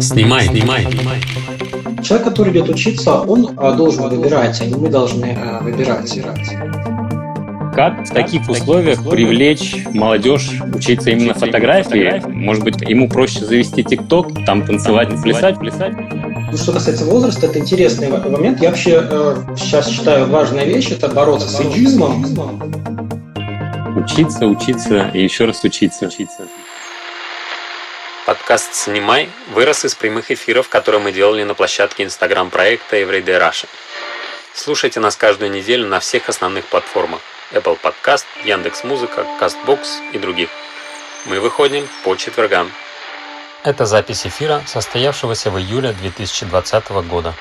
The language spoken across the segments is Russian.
Снимай, снимай, снимай. Человек, который идет учиться, он а, должен выбирать, а не мы должны а, выбирать. Как в таких условиях привлечь молодежь учиться именно фотографии? Может быть, ему проще завести ТикТок, там танцевать, плясать, плясать? Ну, что касается возраста, это интересный момент. Я вообще э, сейчас считаю важная вещь – это бороться с иджизмом. Учиться, учиться и еще раз учиться. учиться. Подкаст «Снимай» вырос из прямых эфиров, которые мы делали на площадке инстаграм-проекта Everyday Russia. Слушайте нас каждую неделю на всех основных платформах Apple Podcast, Яндекс.Музыка, Castbox и других. Мы выходим по четвергам. Это запись эфира, состоявшегося в июле 2020 года.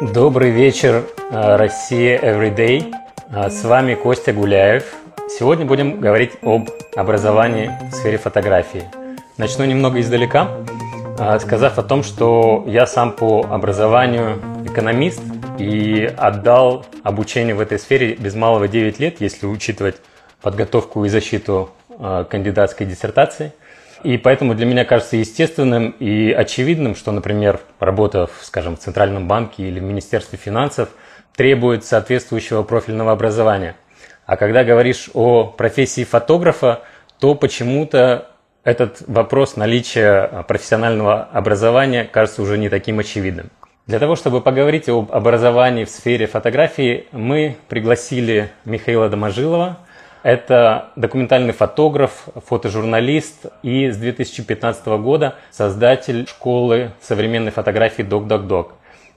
Добрый вечер, э, Россия Everyday. Э, с вами Костя Гуляев. Сегодня будем говорить об образовании в сфере фотографии. Начну немного издалека, э, сказав о том, что я сам по образованию экономист – и отдал обучению в этой сфере без малого 9 лет, если учитывать подготовку и защиту э, кандидатской диссертации. И поэтому для меня кажется естественным и очевидным, что, например, работа, скажем, в Центральном банке или в Министерстве финансов требует соответствующего профильного образования. А когда говоришь о профессии фотографа, то почему-то этот вопрос наличия профессионального образования кажется уже не таким очевидным. Для того, чтобы поговорить об образовании в сфере фотографии, мы пригласили Михаила Доможилова. Это документальный фотограф, фотожурналист и с 2015 года создатель школы современной фотографии «Док-Док-Док».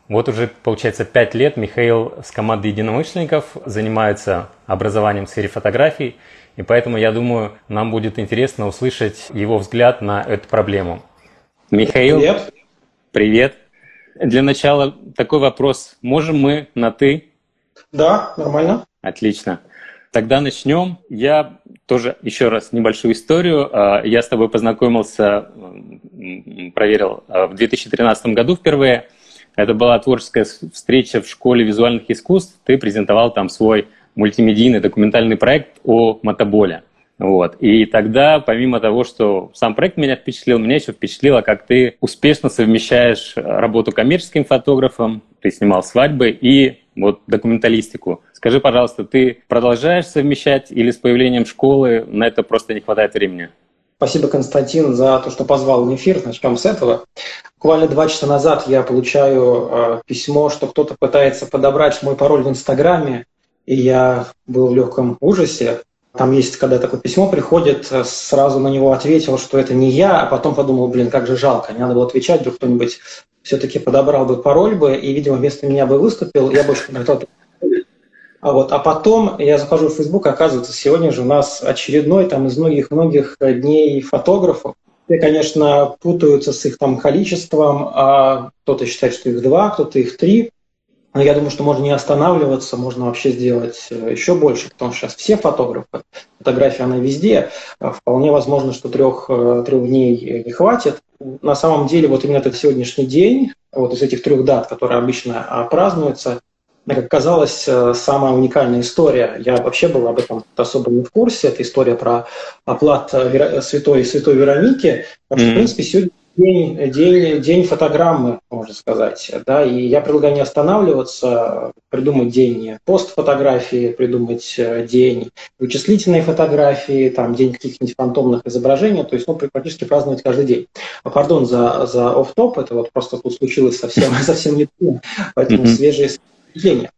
Вот уже, получается, пять лет Михаил с командой единомышленников занимается образованием в сфере фотографии, и поэтому, я думаю, нам будет интересно услышать его взгляд на эту проблему. Михаил, привет. Привет. Для начала такой вопрос. Можем мы на «ты»? Да, нормально. Отлично. Тогда начнем. Я тоже еще раз небольшую историю. А, я с тобой познакомился, проверил а, в 2013 году впервые. Это была творческая встреча в школе визуальных искусств. Ты презентовал там свой мультимедийный документальный проект о мотоболе. Вот. И тогда, помимо того, что сам проект меня впечатлил, меня еще впечатлило, как ты успешно совмещаешь работу коммерческим фотографом, ты снимал свадьбы и вот документалистику. Скажи, пожалуйста, ты продолжаешь совмещать или с появлением школы на это просто не хватает времени? Спасибо, Константин, за то, что позвал в эфир. Начнем с этого. Буквально два часа назад я получаю э, письмо, что кто-то пытается подобрать мой пароль в Инстаграме, и я был в легком ужасе. Там есть, когда такое письмо приходит, э, сразу на него ответил, что это не я, а потом подумал, блин, как же жалко, не надо было отвечать, вдруг кто-нибудь все-таки подобрал бы пароль бы, и, видимо, вместо меня бы выступил, я больше не готов. А, вот, а потом я захожу в Facebook, оказывается, сегодня же у нас очередной там из многих-многих дней фотографов. Все, конечно, путаются с их там количеством, а кто-то считает, что их два, кто-то их три. Но я думаю, что можно не останавливаться, можно вообще сделать э, еще больше, потому что сейчас все фотографы, фотография она везде, а вполне возможно, что трех, э, трех дней не хватит. На самом деле, вот именно этот сегодняшний день, вот из этих трех дат, которые обычно а, празднуются, как оказалось, э, самая уникальная история. Я вообще был об этом особо не в курсе. Это история про оплат святой, святой Вероники. Mm-hmm. В принципе, сегодня день, день, день фотограммы, можно сказать. Да? И я предлагаю не останавливаться, придумать день постфотографии, придумать э, день вычислительной фотографии, там, день каких-нибудь фантомных изображений, то есть ну, практически праздновать каждый день. А, пардон за, за оф-топ, это вот просто тут случилось совсем, совсем недавно, поэтому свежие впечатления.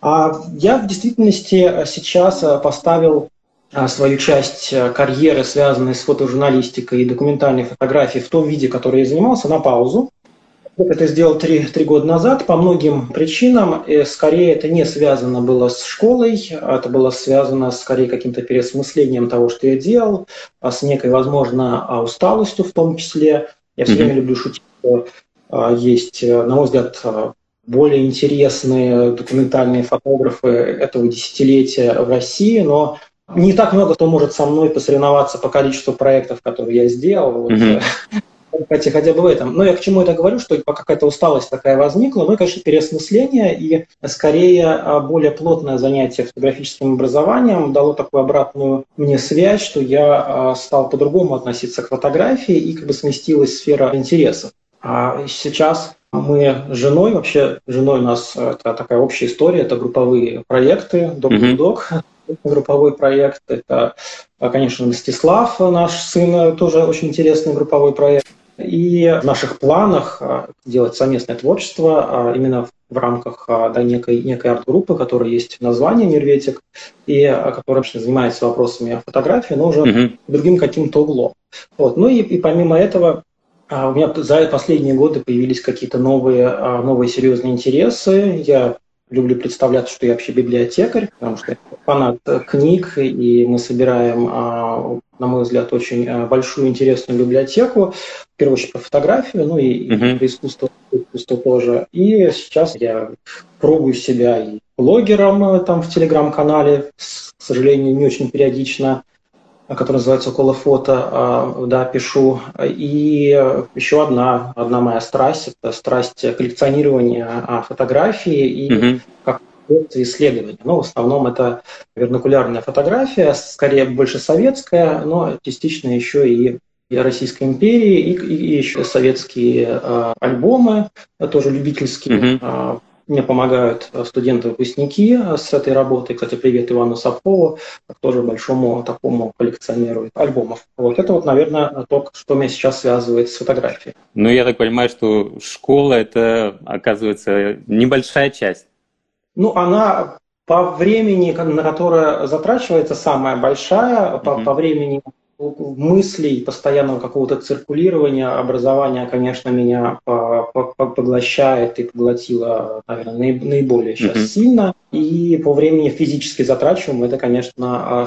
А я в действительности сейчас э, поставил а, свою часть э, карьеры, связанной с фотожурналистикой и документальной фотографией в том виде, который я занимался, на паузу. Это сделал три, три года назад по многим причинам. И скорее это не связано было с школой, это было связано скорее каким-то переосмыслением того, что я делал, а с некой, возможно, а, усталостью в том числе. Я все время люблю шутить, что есть, э, на мой взгляд, более интересные документальные фотографы этого десятилетия в России, но не так много кто может со мной посоревноваться по количеству проектов, которые я сделал. Вот, mm-hmm. хотя, хотя бы в этом. Но я к чему это говорю, что какая-то усталость такая возникла, ну и, конечно, переосмысление и скорее а, более плотное занятие фотографическим образованием дало такую обратную мне связь, что я а, стал по-другому относиться к фотографии и как бы сместилась сфера интересов. А сейчас мы с женой, вообще женой у нас это такая общая история, это групповые проекты, док-док, mm-hmm групповой проект. Это, конечно, Мстислав, наш сын, тоже очень интересный групповой проект. И в наших планах а, делать совместное творчество а, именно в рамках а, да, некой, некой арт-группы, которая есть в названии «Мирветик», и которая вообще занимается вопросами фотографии, но уже mm-hmm. другим каким-то углом. Вот. Ну и, и помимо этого у меня за последние годы появились какие-то новые, новые серьезные интересы. Я люблю представляться, что я вообще библиотекарь, потому что я фанат книг, и мы собираем, а, на мой взгляд, очень а, большую интересную библиотеку, в первую очередь по фотографии, ну и, uh-huh. по искусству, искусству тоже. И сейчас я пробую себя и блогером э, там в телеграм-канале, к сожалению, не очень периодично, который называется «Около фото», а, да, пишу. И еще одна, одна моя страсть – это страсть коллекционирования а, фотографий и mm-hmm. как исследования. Но в основном это вернокулярная фотография, скорее больше советская, но частично еще и Российской империи, и, и еще советские э, альбомы, тоже любительские. Mm-hmm. Мне помогают э, студенты-выпускники э, с этой работой. Кстати, привет Ивану Сапкову, тоже большому такому коллекционеру альбомов. Вот это вот, наверное, то, что меня сейчас связывает с фотографией. Ну, я так понимаю, что школа – это, оказывается, небольшая часть. Ну, она по времени, на которое затрачивается, самая большая, mm-hmm. по, по времени мыслей, постоянного какого-то циркулирования, образования, конечно, меня поглощает и поглотило, наверное, наиболее сейчас mm-hmm. сильно. И по времени физически затрачиваем, это, конечно, а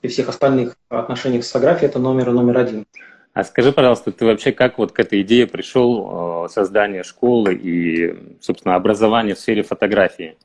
при всех остальных отношениях с фотографией, это номер номер один. А скажи, пожалуйста, ты вообще как вот к этой идее пришел создания школы и, собственно, образования в сфере фотографии?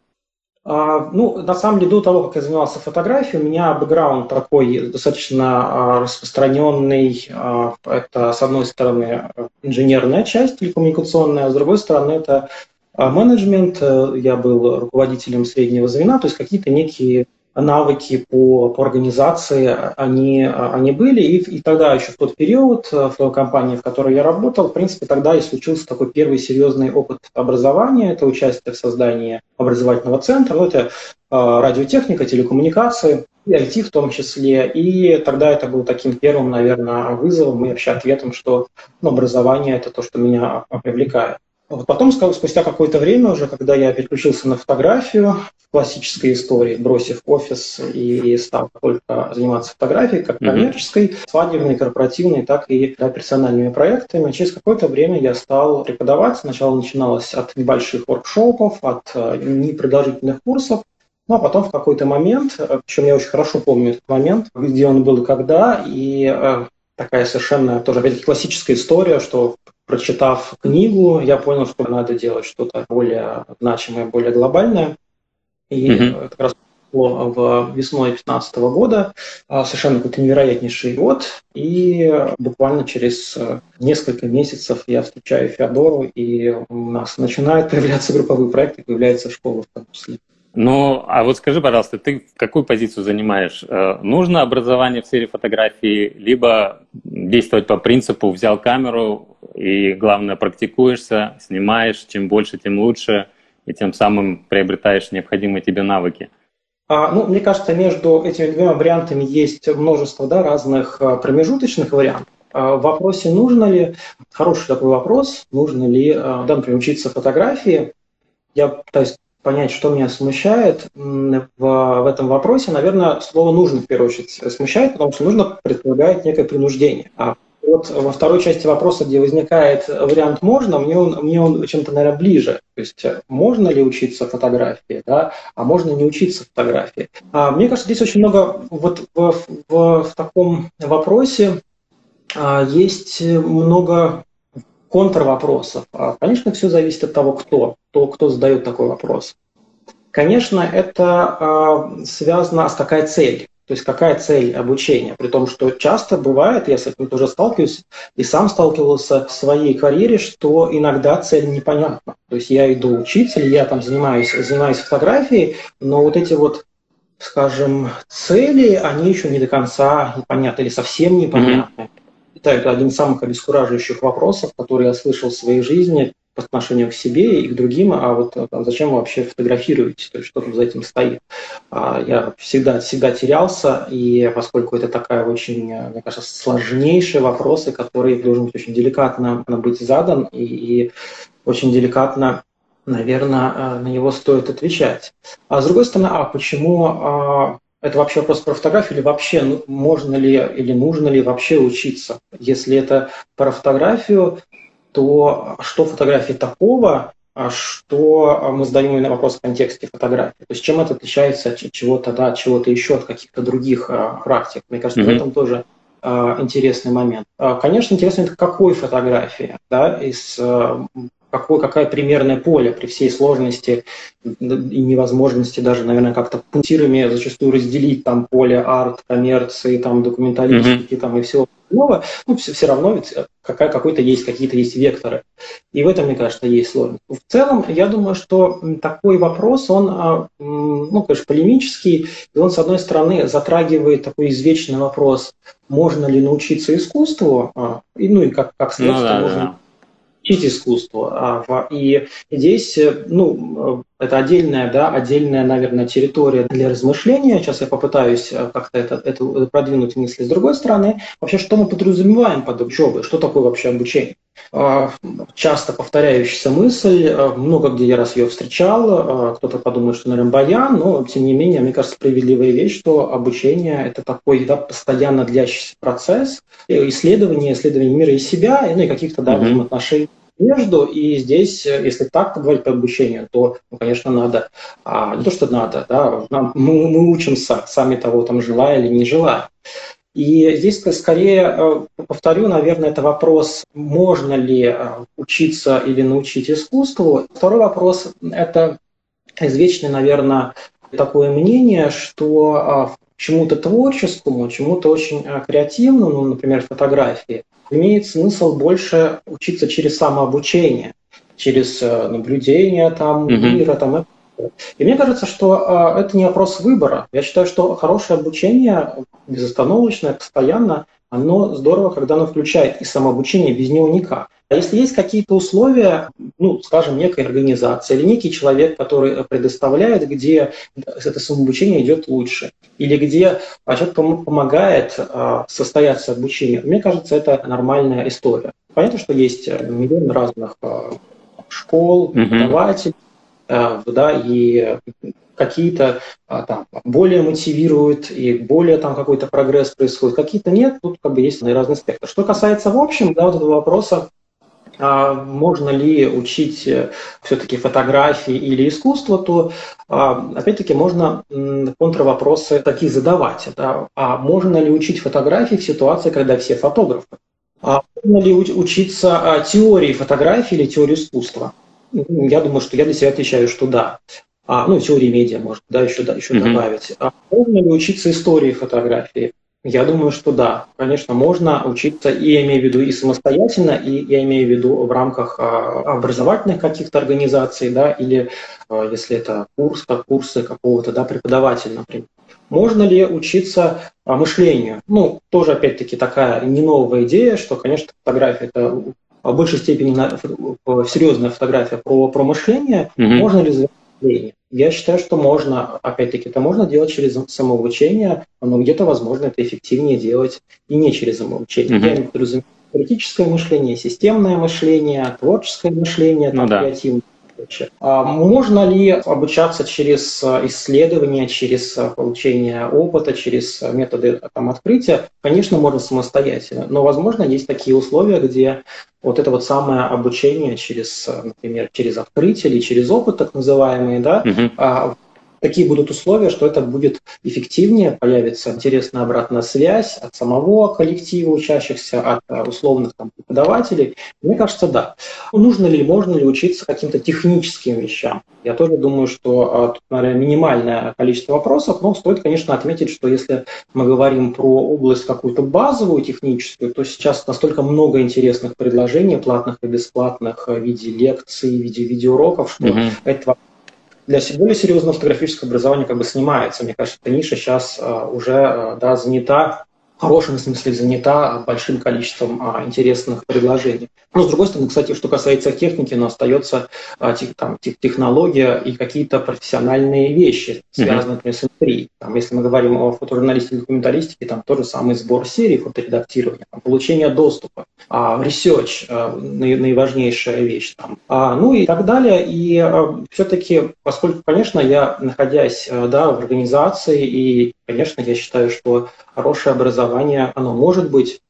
А, ну, на самом деле, до того, как я занимался фотографией, у меня бэкграунд такой достаточно а, распространенный. А, это, с одной стороны, инженерная часть телекоммуникационная, а с другой стороны, это менеджмент. Я был руководителем среднего звена, то есть какие-то некие навыки по, по организации, они, они были. И, и тогда еще в тот период, в той компании, в которой я работал, в принципе, тогда и случился такой первый серьезный опыт образования. Это участие в создании образовательного центра. Ну, это э, радиотехника, телекоммуникации, и IT в том числе. И тогда это был таким первым, наверное, вызовом и вообще ответом, что ну, образование – это то, что меня привлекает. Вот потом, спустя какое-то время уже, когда я переключился на фотографию в классической истории, бросив офис и, стал только заниматься фотографией, как коммерческой, mm-hmm. свадебной, корпоративной, так и да, персональными проектами, через какое-то время я стал преподавать. Сначала начиналось от небольших воркшопов, от э, непродолжительных курсов, ну, а потом в какой-то момент, э, причем я очень хорошо помню этот момент, где он был и когда, и э, такая совершенно тоже опять классическая история, что прочитав книгу, я понял, что надо делать что-то более значимое, более глобальное. И mm-hmm. как раз в весной 2015 года, а, совершенно какой-то невероятнейший год, и буквально через э, несколько месяцев я встречаю Феодору, и у нас начинают появляться групповые проекты, появляется школа в том числе. Ну, а вот скажи, пожалуйста, ты какую позицию занимаешь? Э, нужно образование в сфере фотографии, либо действовать по принципу взял камеру и, главное, практикуешься, снимаешь, чем больше, тем лучше, и тем самым приобретаешь необходимые тебе навыки? А, ну, мне кажется, между этими двумя вариантами есть множество да, разных а, промежуточных вариантов. А, в вопросе, нужно ли, хороший такой вопрос, нужно ли, да, например, учиться фотографии, я пытаюсь понять, что меня смущает в, в этом вопросе, наверное, слово «нужно» в первую очередь смущает, потому что нужно предполагает некое принуждение. А вот во второй части вопроса, где возникает вариант «можно», мне он, мне он чем-то, наверное, ближе. То есть можно ли учиться фотографии, да, а можно не учиться фотографии. А, мне кажется, здесь очень много вот в, в, в таком вопросе а, есть много контрвопросов. А, конечно, все зависит от того, кто, кто, кто задает такой вопрос. Конечно, это э, связано с какая цель. То есть какая цель обучения? При том, что часто бывает, я с этим тоже сталкиваюсь, и сам сталкивался в своей карьере, что иногда цель непонятна. То есть я иду учиться, или я там занимаюсь, занимаюсь фотографией, но вот эти вот скажем, цели, они еще не до конца непонятны или совсем непонятны. Mm-hmm. Это один из самых обескураживающих вопросов, которые я слышал в своей жизни по отношению к себе и к другим, а вот а зачем вы вообще фотографируете, то есть что там за этим стоит. А, я всегда, всегда терялся, и поскольку это такая очень, мне кажется, сложнейшие вопросы, которые должен быть очень деликатно быть задан и, и очень деликатно наверное, э, на него стоит отвечать. А с другой стороны, а почему а, это вообще вопрос про фотографию или вообще ну, можно ли или нужно ли вообще учиться? Если это про фотографию, то что фотографии такого, а что мы задаем на вопрос в контексте фотографии? То есть чем это отличается от чего-то, да, от чего-то еще, от каких-то других а, практик? Мне кажется, mm-hmm. в этом тоже интересный момент. Конечно, интересно, это какой фотографии, да, из какое, какое примерное поле при всей сложности и невозможности даже, наверное, как-то пунктирами зачастую разделить там поле арт, коммерции, там документалистики mm-hmm. там и всего остального, ну, все, все равно ведь какая, какой-то есть, какие-то есть векторы. И в этом, мне кажется, есть сложность. В целом, я думаю, что такой вопрос, он, а, ну, конечно, полемический, и он, с одной стороны, затрагивает такой извечный вопрос, можно ли научиться искусству, а, и, ну и как, как следствие, ну, да, можно да учить искусству. А, и здесь, э, ну, э, это отдельная, да, отдельная, наверное, территория для размышления. Сейчас я попытаюсь э, как-то это, это продвинуть мысли. С другой стороны, вообще, что мы подразумеваем под учебой? Что такое вообще обучение? А, часто повторяющаяся мысль, много где я раз ее встречал, кто-то подумает, что, наверное, баян, но, тем не менее, мне кажется, справедливая вещь, что обучение – это такой да, постоянно длящийся процесс исследования, исследования мира и себя, ну и каких-то да, взаимоотношений между, и здесь, э, если так говорить по обучению, то, ну, конечно, надо, а, не то, что надо, да, нам, мы, мы учимся, сами того там желая или не желая. И здесь скорее, э, повторю, наверное, это вопрос, можно ли э, учиться или научить искусству. Второй вопрос – это извечное, наверное, такое мнение, что чему-то творческому, чему-то очень креативному, ну, например, фотографии, имеет смысл больше учиться через самообучение, через э, наблюдение там, mm-hmm. мира. Там, и мне кажется, что э, это не вопрос выбора. Я считаю, что хорошее обучение, безостановочное, постоянно, оно здорово, когда оно включает и самообучение, без него никак. А если есть какие-то условия, ну, скажем, некой организации или некий человек, который предоставляет, где это самообучение идет лучше, или где человек помогает а, состояться обучению, мне кажется, это нормальная история. Понятно, что есть миллион разных а, школ, преподавателей, mm-hmm. да, и какие-то а, там более мотивируют и более там какой-то прогресс происходит, какие-то нет, тут как бы есть разный спектр. Что касается в общем, да, вот этого вопроса, а, можно ли учить э, все-таки фотографии или искусство, то а, опять-таки можно контравопросы такие задавать. Да? А можно ли учить фотографии в ситуации, когда все фотографы? А можно ли учиться теории фотографии или теории искусства? Я думаю, что я для себя отвечаю, что да а, ну, теории медиа, может, да, еще, да, еще mm-hmm. добавить. А можно ли учиться истории фотографии? Я думаю, что да, конечно, можно учиться, и я имею в виду и самостоятельно, и я имею в виду в рамках а, образовательных каких-то организаций, да, или а, если это курс, как курсы какого-то да, преподавателя, например. Можно ли учиться а, мышлению? Ну, тоже, опять-таки, такая не новая идея, что, конечно, фотография – это в большей степени серьезная фотография про, про мышление. Mm-hmm. Можно ли мышления. Я считаю, что можно, опять-таки, это можно делать через самообучение, но где-то, возможно, это эффективнее делать и не через самообучение. Mm-hmm. Я виду критическое мышление, системное мышление, творческое мышление, ну, там, да. креативное случае. А можно ли обучаться через э, исследования, через э, получение опыта, через э, методы там, открытия? Конечно, можно самостоятельно, но, возможно, есть такие условия, где вот это вот самое обучение через, например, через открытие или через опыт, так называемый, да, uh-huh. Такие будут условия, что это будет эффективнее, появится интересная обратная связь от самого коллектива учащихся, от э, условных там, преподавателей. Мне кажется, да. Нужно ли, можно ли учиться каким-то техническим вещам? Я тоже думаю, что э, тут, наверное, минимальное количество вопросов, но стоит, конечно, отметить, что если мы говорим про область какую-то базовую техническую, то сейчас настолько много интересных предложений, платных и бесплатных, в виде лекций, в виде видеоуроков, что mm-hmm. это для более серьезного фотографического образования как бы снимается. Мне кажется, эта ниша сейчас а, уже а, да, занята хорошем смысле занята большим количеством а, интересных предложений. Но, с другой стороны, кстати, что касается техники, но остается а, тех, там, тех, технология и какие-то профессиональные вещи, связанные, например, с индустрией. Там, если мы говорим о фотожурналистике и документалистике, там тот же самый сбор серий, фоторедактирование, там, получение доступа, а, research, а, наиважнейшая вещь. Там, а, ну и так далее. И а, все-таки, поскольку, конечно, я, находясь а, да, в организации и Конечно, я считаю, что хорошее образование, оно может быть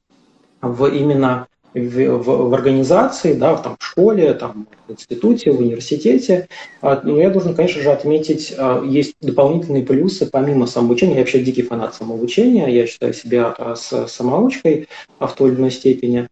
в именно в, в, в организации, да, там, в школе, там, в институте, в университете. А, но я должен, конечно же, отметить, а, есть дополнительные плюсы помимо самообучения. Я вообще дикий фанат самообучения. Я считаю себя а, с самоучкой в той или иной степени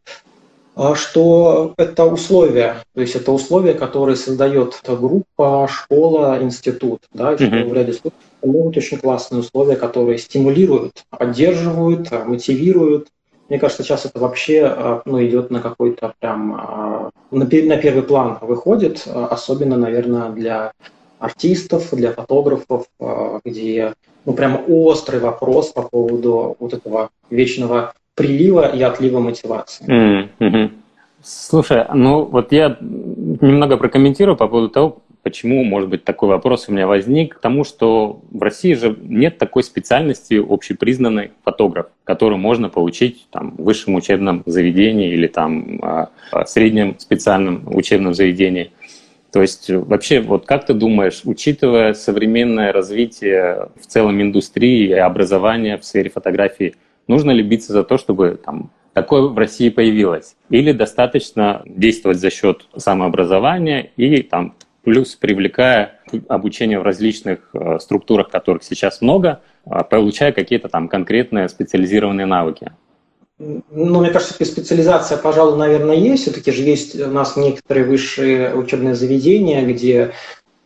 что это условия, то есть это условия, которые создает группа, школа, институт, да, что mm-hmm. в ряде случаев могут очень классные условия, которые стимулируют, поддерживают, мотивируют. Мне кажется, сейчас это вообще а, ну, идет на какой-то прям а, на, первый план выходит, особенно, наверное, для артистов, для фотографов, а, где ну, прям острый вопрос по поводу вот этого вечного прилива и отлива мотивации. Mm-hmm. Слушай, ну вот я немного прокомментирую по поводу того, Почему, может быть, такой вопрос у меня возник? К тому, что в России же нет такой специальности общепризнанной фотограф, которую можно получить там, в высшем учебном заведении или там, а, в среднем специальном учебном заведении. То есть вообще, вот как ты думаешь, учитывая современное развитие в целом индустрии и образования в сфере фотографии, нужно ли биться за то, чтобы там, такое в России появилось? Или достаточно действовать за счет самообразования и там, плюс привлекая обучение в различных э, структурах, которых сейчас много, а, получая какие-то там конкретные специализированные навыки. Ну, мне кажется, специализация, пожалуй, наверное, есть. Все-таки же есть у нас некоторые высшие учебные заведения, где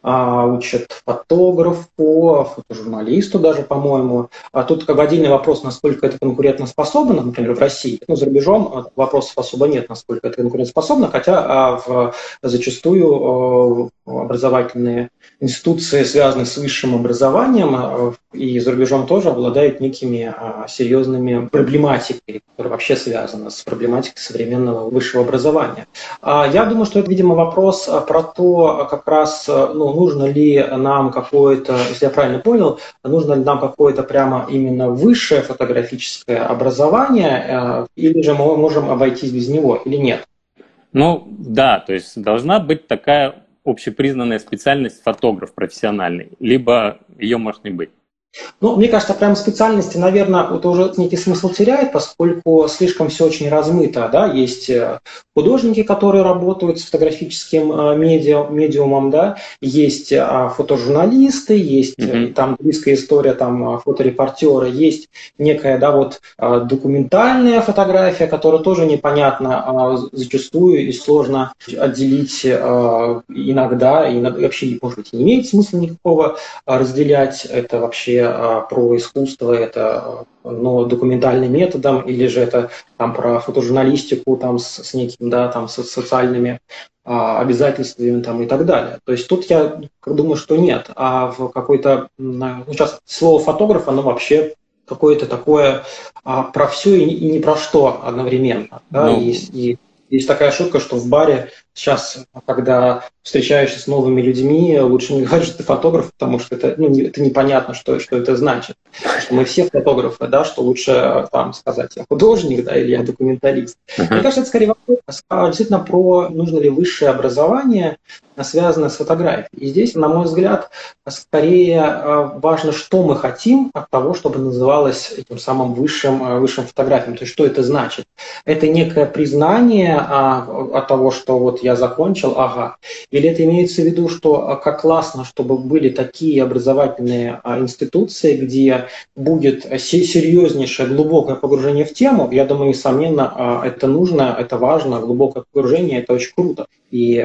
учат фотографу, фотожурналисту даже, по-моему. А тут как бы отдельный вопрос, насколько это конкурентоспособно, например, в России. Ну, за рубежом вопросов особо нет, насколько это конкурентоспособно, хотя а в, зачастую образовательные институции, связанные с высшим образованием, и за рубежом тоже обладают некими серьезными проблематикой, которая вообще связана с проблематикой современного высшего образования. Я думаю, что это, видимо, вопрос про то, как раз, ну, нужно ли нам какое-то, если я правильно понял, нужно ли нам какое-то прямо именно высшее фотографическое образование, или же мы можем обойтись без него, или нет? Ну, да, то есть должна быть такая общепризнанная специальность фотограф профессиональный, либо ее может не быть. Ну, мне кажется, прям специальности, наверное, это уже некий смысл теряет, поскольку слишком все очень размыто. Да? Есть э, художники, которые работают с фотографическим э, медиа, медиумом, да? есть э, фотожурналисты, есть mm-hmm. там близкая история там, фоторепортера, есть некая да, вот, документальная фотография, которая тоже непонятна а зачастую и сложно отделить иногда, и вообще, может быть, не имеет смысла никакого разделять. Это вообще а, про искусство, это но документальным методом, или же это там, про фотожурналистику там, с, с неким, да, там, с социальными а, обязательствами там, и так далее. То есть тут я думаю, что нет. А в какой-то... Ну, сейчас слово фотограф, оно вообще какое-то такое а, про все и, и не про что одновременно. Да? Ну... И, и есть такая шутка, что в баре сейчас, когда встречаешься с новыми людьми, лучше не говорить, что ты фотограф, потому что это, ну, это непонятно, что, что это значит. Что мы все фотографы, да, что лучше там сказать, я художник, да, или я документалист. Uh-huh. Мне кажется, это скорее вопрос а, действительно про нужно ли высшее образование, связанное с фотографией. И здесь, на мой взгляд, скорее а, важно, что мы хотим от того, чтобы называлось этим самым высшим, а, высшим фотографией. То есть, что это значит? Это некое признание от того, что вот я закончил, ага. Или это имеется в виду, что а, как классно, чтобы были такие образовательные а, институции, где будет серьезнейшее глубокое погружение в тему. Я думаю, несомненно, это нужно, это важно, глубокое погружение, это очень круто. И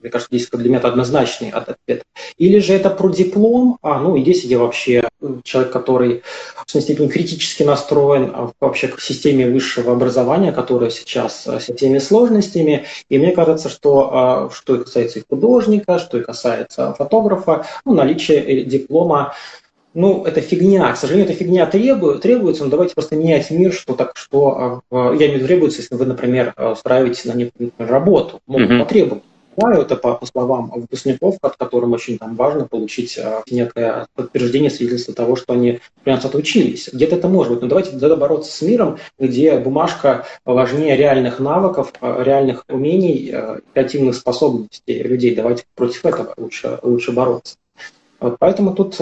мне кажется, здесь для меня это однозначный ответ. Или же это про диплом, а, ну и здесь я вообще человек, который в смысле степени критически настроен а, вообще к системе высшего образования, которая сейчас а, с теми сложностями. И мне кажется, что а, что и касается и художника, что и касается фотографа, ну, наличие э, диплома ну, это фигня. К сожалению, эта фигня требует, требуется, но давайте просто менять мир, что так, что, я имею в виду требуется, если вы, например, устраиваетесь на некую работу, могут mm-hmm. потребовать это по, по словам выпускников, от которым очень там важно получить а, некое подтверждение, свидетельство того, что они прям отучились. Где-то это может быть, но давайте тогда бороться с миром, где бумажка важнее реальных навыков, а, реальных умений, а, креативных способностей людей. Давайте против этого лучше, лучше бороться. Вот, поэтому тут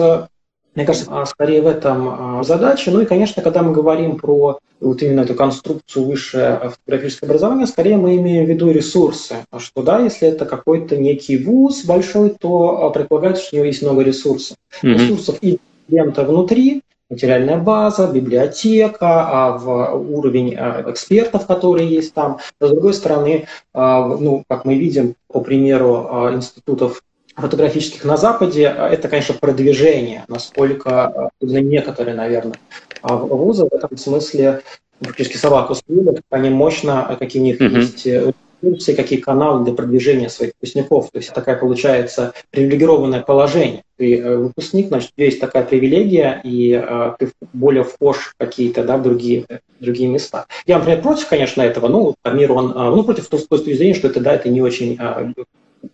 мне кажется, а, скорее в этом а, задача. Ну и, конечно, когда мы говорим про вот именно эту конструкцию высшее фотографическое образование, скорее мы имеем в виду ресурсы. Что да, если это какой-то некий вуз большой, то а, предполагается, что у него есть много ресурсов. Mm-hmm. Ресурсов и лента внутри, материальная база, библиотека, а в уровень экспертов, которые есть там. с другой стороны, ну, как мы видим, по примеру институтов фотографических на Западе, а это, конечно, продвижение, насколько э, некоторые, наверное, а вузы в этом смысле практически собаку съедят, они мощно, какие у них mm-hmm. есть э, ресурсы, какие каналы для продвижения своих выпускников. То есть такая получается привилегированное положение. Ты э, выпускник, значит, у тебя есть такая привилегия, и э, ты более вхож в какие-то да, другие, другие места. Я, например, против, конечно, этого, ну, мир, он, ну, против с точки зрения, что это, да, это не очень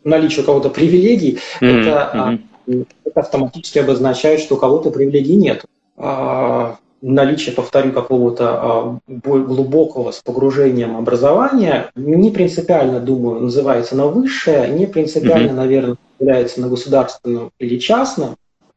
наличие у кого-то привилегий, mm-hmm. это, mm-hmm. это автоматически обозначает, что у кого-то привилегий нет. А, наличие, повторю, какого-то а, глубокого с погружением образования не принципиально, думаю, называется на высшее, не принципиально, mm-hmm. наверное, является на государственном или частном.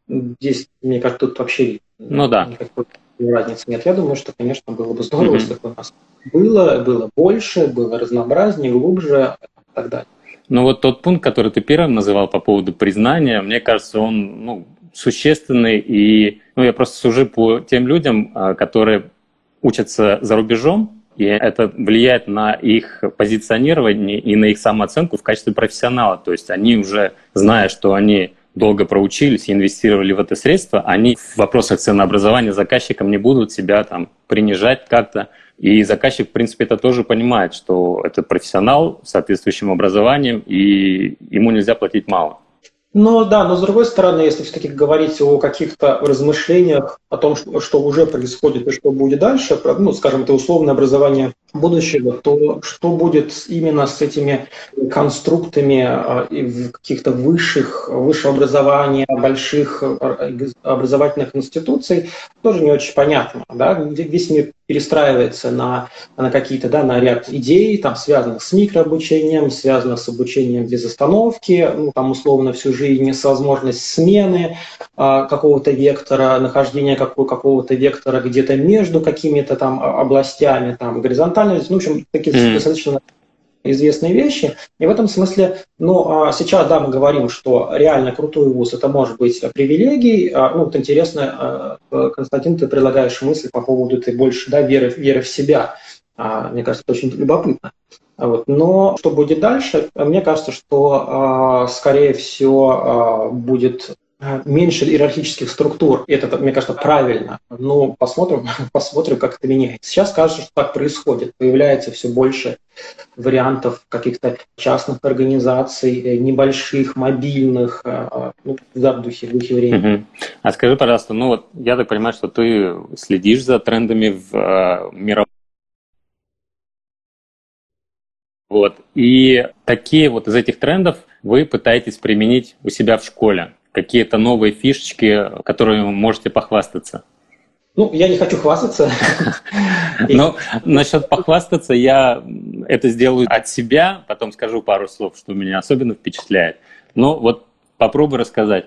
Здесь, мне кажется, тут вообще ну, да. никакой разницы нет. Я думаю, что, конечно, было бы здорово, mm-hmm. если бы у нас было, было больше, было разнообразнее, глубже и так далее. Ну вот тот пункт, который ты первым называл по поводу признания, мне кажется, он ну, существенный. И ну, я просто сужу по тем людям, а, которые учатся за рубежом, и это влияет на их позиционирование и на их самооценку в качестве профессионала. То есть они уже, зная, что они долго проучились и инвестировали в это средство, они в вопросах ценообразования заказчикам не будут себя там принижать как-то. И заказчик, в принципе, это тоже понимает, что это профессионал с соответствующим образованием, и ему нельзя платить мало. Ну да, но с другой стороны, если все-таки говорить о каких-то размышлениях о том, что, что уже происходит и что будет дальше, ну, скажем, это условное образование будущего, то что будет именно с этими конструктами а, каких-то высших, высшего образования, больших а, образовательных институций, тоже не очень понятно. Да? Весь мир перестраивается на, на какие-то, да, на ряд идей, там, связанных с микрообучением, связанных с обучением без остановки, ну, там, условно, всю жизнь, с возможностью смены а, какого-то вектора, нахождения какого- какого-то вектора где-то между какими-то там областями, там, горизонтальность, ну, в общем, такие mm-hmm. достаточно известные вещи. И в этом смысле, ну, а сейчас, да, мы говорим, что реально крутой вуз это может быть привилегией. А, ну, вот интересно, а, Константин, ты предлагаешь мысль по поводу ты больше, да, веры, веры в себя. Мне кажется, это очень любопытно. Вот. Но что будет дальше? Мне кажется, что, скорее всего, будет меньше иерархических структур. Это, мне кажется, правильно. Но посмотрим, посмотрим, как это меняется. Сейчас кажется, что так происходит. Появляется все больше вариантов каких-то частных организаций, э, небольших, мобильных, э, ну, да, в духе, в духе времени. Угу. А скажи, пожалуйста, ну вот я так понимаю, что ты следишь за трендами в э, мировом вот. И такие вот из этих трендов вы пытаетесь применить у себя в школе какие-то новые фишечки, которые вы можете похвастаться? Ну, я не хочу хвастаться. Но насчет похвастаться я это сделаю от себя, потом скажу пару слов, что меня особенно впечатляет. Но вот попробуй рассказать.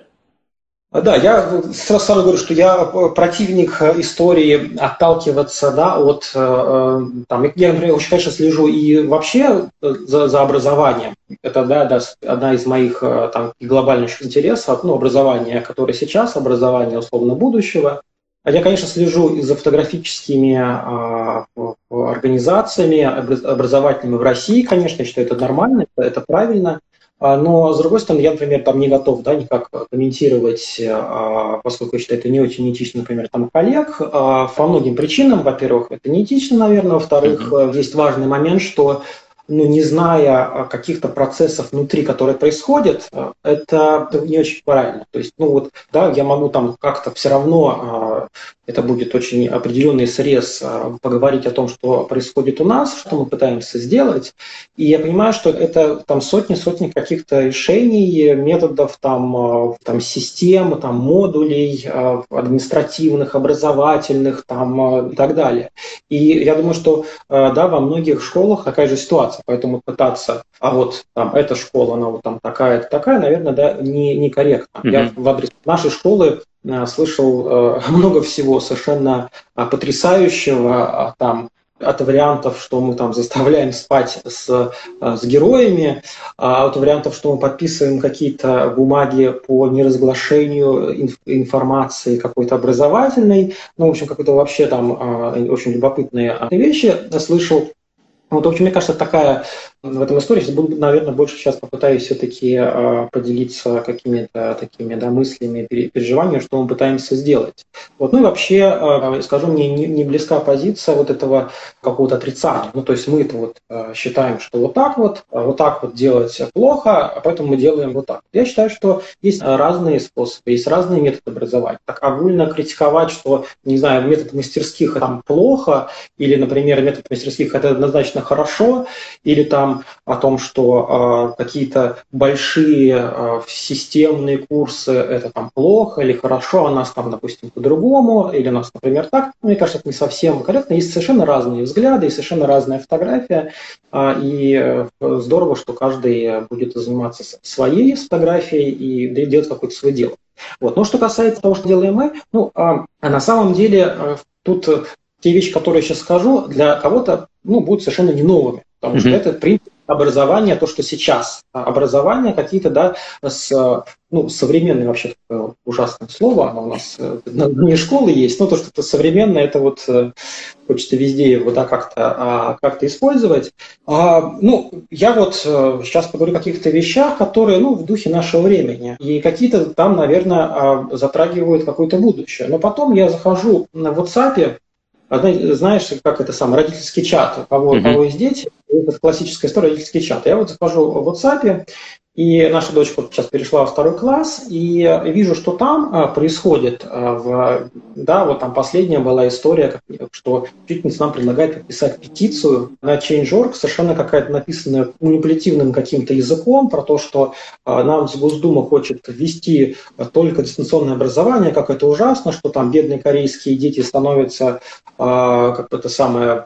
Да, я сразу, сразу говорю, что я противник истории отталкиваться да, от... Там, я, например, очень, конечно, слежу и вообще за, за образованием. Это да, да, одна из моих там, глобальных интересов. Ну, образование, которое сейчас, образование условно будущего. Я, конечно, слежу и за фотографическими а, организациями образовательными в России, конечно, считаю, это нормально, это правильно. А, но, с другой стороны, я, например, там не готов да, никак комментировать, а, поскольку я считаю, это не очень этично, например, там коллег, по многим причинам. Во-первых, это не этично, наверное. Во-вторых, mm-hmm. есть важный момент, что ну, не зная каких-то процессов внутри, которые происходят, это не очень правильно. То есть, ну вот, да, я могу там как-то все равно это будет очень определенный срез а, поговорить о том, что происходит у нас, что мы пытаемся сделать. И я понимаю, что это там сотни-сотни каких-то решений, методов, там, там систем, там, модулей административных, образовательных там, и так далее. И я думаю, что да, во многих школах такая же ситуация, поэтому пытаться, а вот там эта школа, она вот там такая, такая, наверное, да, не, некорректно. Mm-hmm. Я в адрес нашей школы Э, слышал э, много всего совершенно э, потрясающего а там от вариантов, что мы там заставляем спать с, с героями, а от вариантов, что мы подписываем какие-то бумаги по неразглашению инф, информации какой-то образовательной, ну, в общем, какой-то вообще там очень любопытные вещи слышал. Вот, в общем, мне кажется, такая в этом истории. Буду, наверное, больше сейчас попытаюсь все-таки э, поделиться какими-то такими да, мыслями, переживаниями, что мы пытаемся сделать. Вот. Ну и вообще, э, скажу, мне не, близка позиция вот этого какого-то отрицания. Ну, то есть мы это вот э, считаем, что вот так вот, вот так вот делать плохо, а поэтому мы делаем вот так. Я считаю, что есть разные способы, есть разные методы образования. Так огульно критиковать, что, не знаю, метод мастерских там плохо, или, например, метод мастерских это однозначно хорошо, или там о том, что э, какие-то большие э, системные курсы это там плохо или хорошо, а нас там, допустим, по-другому, или нас, например, так. Мне кажется, это не совсем корректно. Есть совершенно разные взгляды и совершенно разная фотография. Э, и э, здорово, что каждый будет заниматься своей фотографией и делать какое-то свое дело. Вот. Но что касается того, что делаем мы, ну, а, а на самом деле э, тут те вещи, которые я сейчас скажу, для кого-то ну, будут совершенно не новыми. Потому mm-hmm. что это принцип образования, то, что сейчас. Образование какие-то, да, с, ну, современное вообще ужасное слово, оно у нас э, не школы есть, но то, что это современное, это вот э, хочется везде его, да, как-то а, как использовать. А, ну, я вот э, сейчас поговорю о каких-то вещах, которые, ну, в духе нашего времени. И какие-то там, наверное, а, затрагивают какое-то будущее. Но потом я захожу на WhatsApp, знаешь, как это самое, родительский чат, у кого, у кого есть дети, это классическая история родительский чат. Я вот захожу в WhatsApp, и наша дочка сейчас перешла во второй класс, и вижу, что там а, происходит. А, в, да, вот там последняя была история, что учительница нам предлагает подписать петицию на Change.org, совершенно какая-то написанная манипулятивным каким-то языком, про то, что а, нам Госдума хочет ввести только дистанционное образование, как это ужасно, что там бедные корейские дети становятся как бы это самое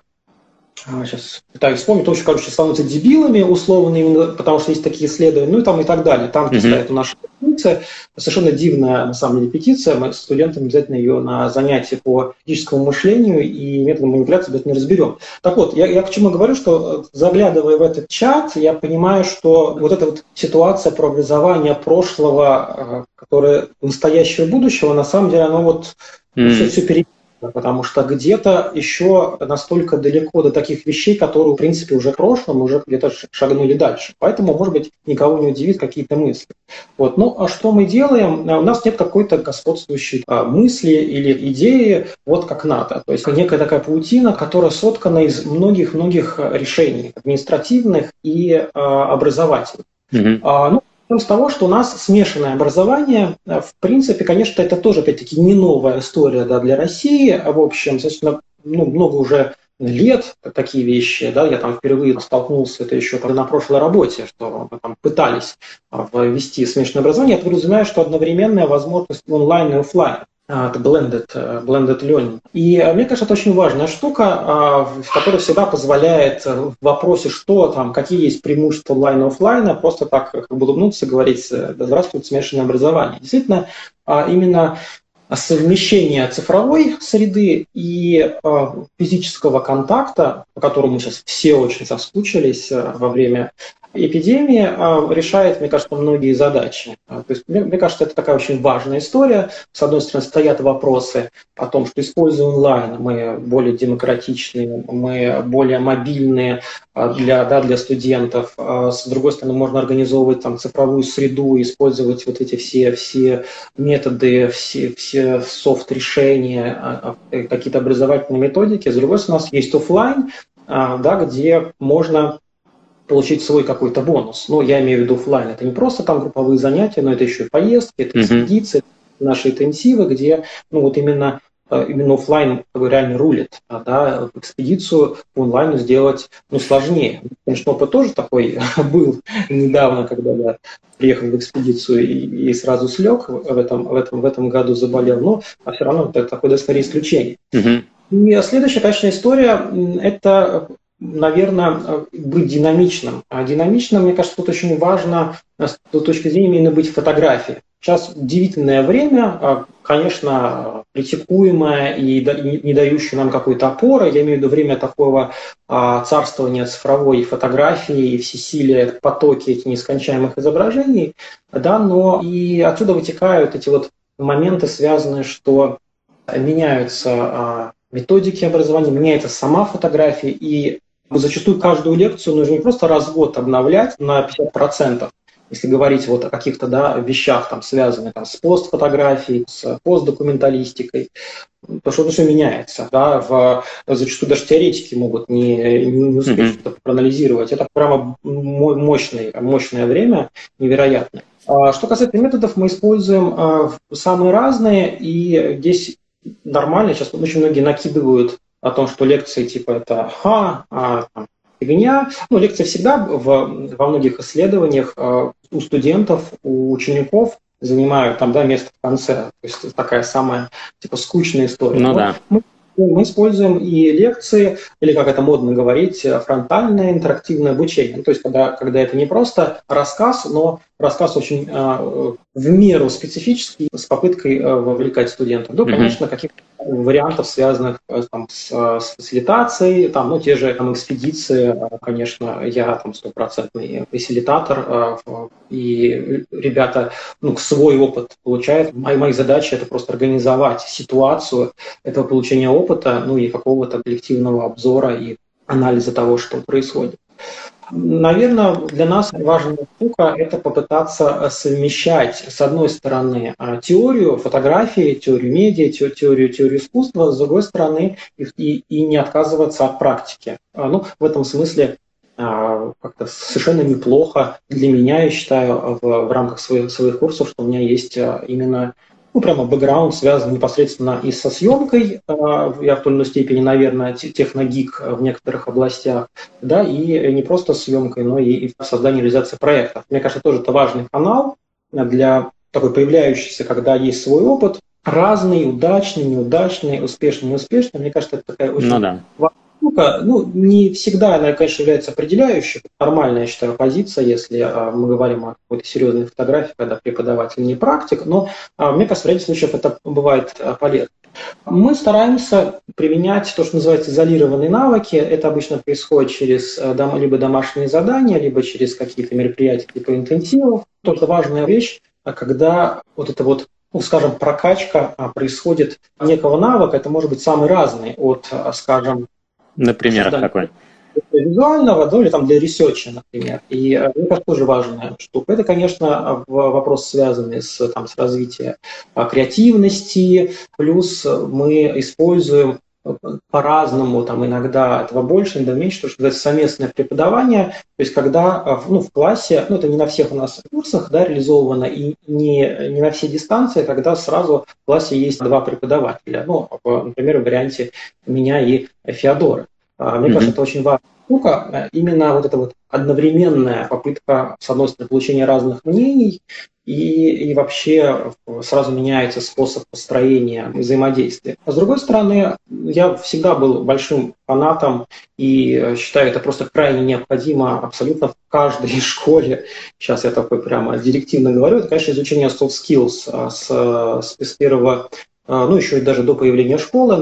сейчас пытаюсь вспомнить, очень, короче, становятся дебилами условно, именно потому что есть такие исследования, ну и там и так далее. Там mm-hmm. стоит наша петиция, совершенно дивная, на самом деле, петиция. Мы студентам обязательно ее на занятии по критическому мышлению и методам манипуляции обязательно разберем. Так вот, я, я к чему говорю, что заглядывая в этот чат, я понимаю, что вот эта вот ситуация про образование прошлого, а, которое настоящего будущего, на самом деле, оно вот mm. все, все перед потому что где-то еще настолько далеко до таких вещей, которые, в принципе, уже в прошлом, уже где-то шагнули дальше. Поэтому, может быть, никого не удивит какие-то мысли. Вот. Ну, а что мы делаем? У нас нет какой-то господствующей а, мысли или идеи, вот как надо. То есть некая такая паутина, которая соткана из многих-многих решений, административных и а, образовательных. Mm-hmm. А, ну, Начнем с того, что у нас смешанное образование. В принципе, конечно, это тоже, опять-таки, не новая история да, для России. В общем, собственно, ну, много уже лет такие вещи, да, я там впервые столкнулся, это еще на прошлой работе, что мы там пытались ввести смешанное образование, я подразумеваю, что одновременная возможность онлайн и офлайн. А, это blended, э, blended learning. И э, мне кажется, это очень важная штука, а, которая всегда позволяет э, в вопросе, что там, какие есть преимущества онлайн и офлайна, просто так как бы улыбнуться и говорить, да здравствует смешанное образование. Действительно, а именно совмещение цифровой среды и физического контакта, по которому сейчас все очень соскучились во время эпидемия а, решает, мне кажется, многие задачи. А, то есть, мне, мне кажется, это такая очень важная история. С одной стороны, стоят вопросы о том, что используя онлайн, мы более демократичные, мы более мобильные а, для, да, для студентов. С другой стороны, можно организовывать там, цифровую среду, использовать вот эти все, все методы, все, все софт-решения, какие-то образовательные методики. С другой стороны, у нас есть офлайн, да, где можно получить свой какой-то бонус. Ну, я имею в виду офлайн. Это не просто там групповые занятия, но это еще и поездки, это экспедиции, mm-hmm. наши интенсивы, где ну, вот именно э, именно офлайн реально рулит, а, да, экспедицию по онлайну сделать ну, сложнее. Конечно, опыт тоже такой был недавно, когда я приехал в экспедицию и, и сразу слег в этом, в, этом, в этом году заболел, но а все равно это такое, да, скорее исключение. Uh-huh. И следующая, конечно, история – это наверное, быть динамичным. А динамичным, мне кажется, тут очень важно с точки зрения именно быть фотографией. Сейчас удивительное время, а, конечно, критикуемое и не дающее нам какой-то опоры. Я имею в виду время такого а, царствования цифровой фотографии и всесилия потоки этих нескончаемых изображений. Да, но и отсюда вытекают эти вот моменты, связанные, что меняются методики образования, меняется сама фотография, и Зачастую каждую лекцию нужно не просто раз в год обновлять на 50%, если говорить вот о каких-то да, вещах, там, связанных там, с постфотографией, с постдокументалистикой, то что-то все меняется. Да, в, зачастую даже теоретики могут не, не успеть mm-hmm. что-то проанализировать. Это прямо мощное, мощное время, невероятное. А что касается методов, мы используем а, самые разные, и здесь нормально, сейчас очень многие накидывают о том, что лекции типа это ха, а, фигня. Ну, лекции всегда в, во многих исследованиях э, у студентов, у учеников занимают там, да, место в конце. То есть такая самая типа скучная история. Ну, да. мы, мы используем и лекции, или как это модно говорить, фронтальное интерактивное обучение. Ну, то есть когда, когда это не просто рассказ, но рассказ очень э, в меру специфический, с попыткой э, вовлекать студентов. Ну, конечно, каких-то вариантов, связанных э, там, с, с фасилитацией, там, ну, те же там, экспедиции, конечно, я там стопроцентный фасилитатор, и ребята ну, свой опыт получают. Мои, мои задачи – это просто организовать ситуацию этого получения опыта, ну и какого-то коллективного обзора и анализа того, что происходит. Наверное, для нас важная штука – это попытаться совмещать, с одной стороны, а, теорию фотографии, теорию медиа, теорию, теорию искусства, с другой стороны, и, и не отказываться от практики. А, ну, в этом смысле а, как-то совершенно неплохо для меня, я считаю, в, в рамках своих, своих курсов, что у меня есть именно ну, прямо бэкграунд связан непосредственно и со съемкой, а, я в той или иной степени, наверное, техногик в некоторых областях, да, и не просто съемкой, но и в создании реализации проектов. Мне кажется, тоже это важный канал для такой появляющийся, когда есть свой опыт, разный, удачный, неудачный, успешный, неуспешный. Мне кажется, это такая очень ну, да штука, ну, не всегда она, конечно, является определяющей. Нормальная, я считаю, позиция, если а, мы говорим о какой-то серьезной фотографии, когда преподаватель не практик, но а, мне в ряде случаев это бывает а, полезно. Мы стараемся применять то, что называется изолированные навыки. Это обычно происходит через либо домашние задания, либо через какие-то мероприятия типа интенсивов. Тоже важная вещь, когда вот это вот ну, скажем, прокачка происходит некого навыка, это может быть самый разный, от, скажем, на примерах какой? Визуального, ну или там для research а, например. И э, это тоже важная штука. Это, конечно, вопрос, связанный с, там, с развитием а, креативности, плюс мы используем э, по-разному, там иногда этого больше, иногда меньше, то, что называется совместное преподавание, то есть когда э, ну, в классе, ну это не на всех у нас курсах да, реализовано, и не, не на все дистанции, когда сразу в классе есть два преподавателя, ну, например, в варианте меня и Феодора. А, мне mm-hmm. кажется, это очень важная штука, именно вот эта вот одновременная попытка, с одной стороны, получения разных мнений, и, и вообще сразу меняется способ построения взаимодействия. А с другой стороны, я всегда был большим фанатом и считаю это просто крайне необходимо абсолютно в каждой школе. Сейчас я такой прямо директивно говорю. Это, конечно, изучение soft skills а, с, с, первого, ну еще и даже до появления школы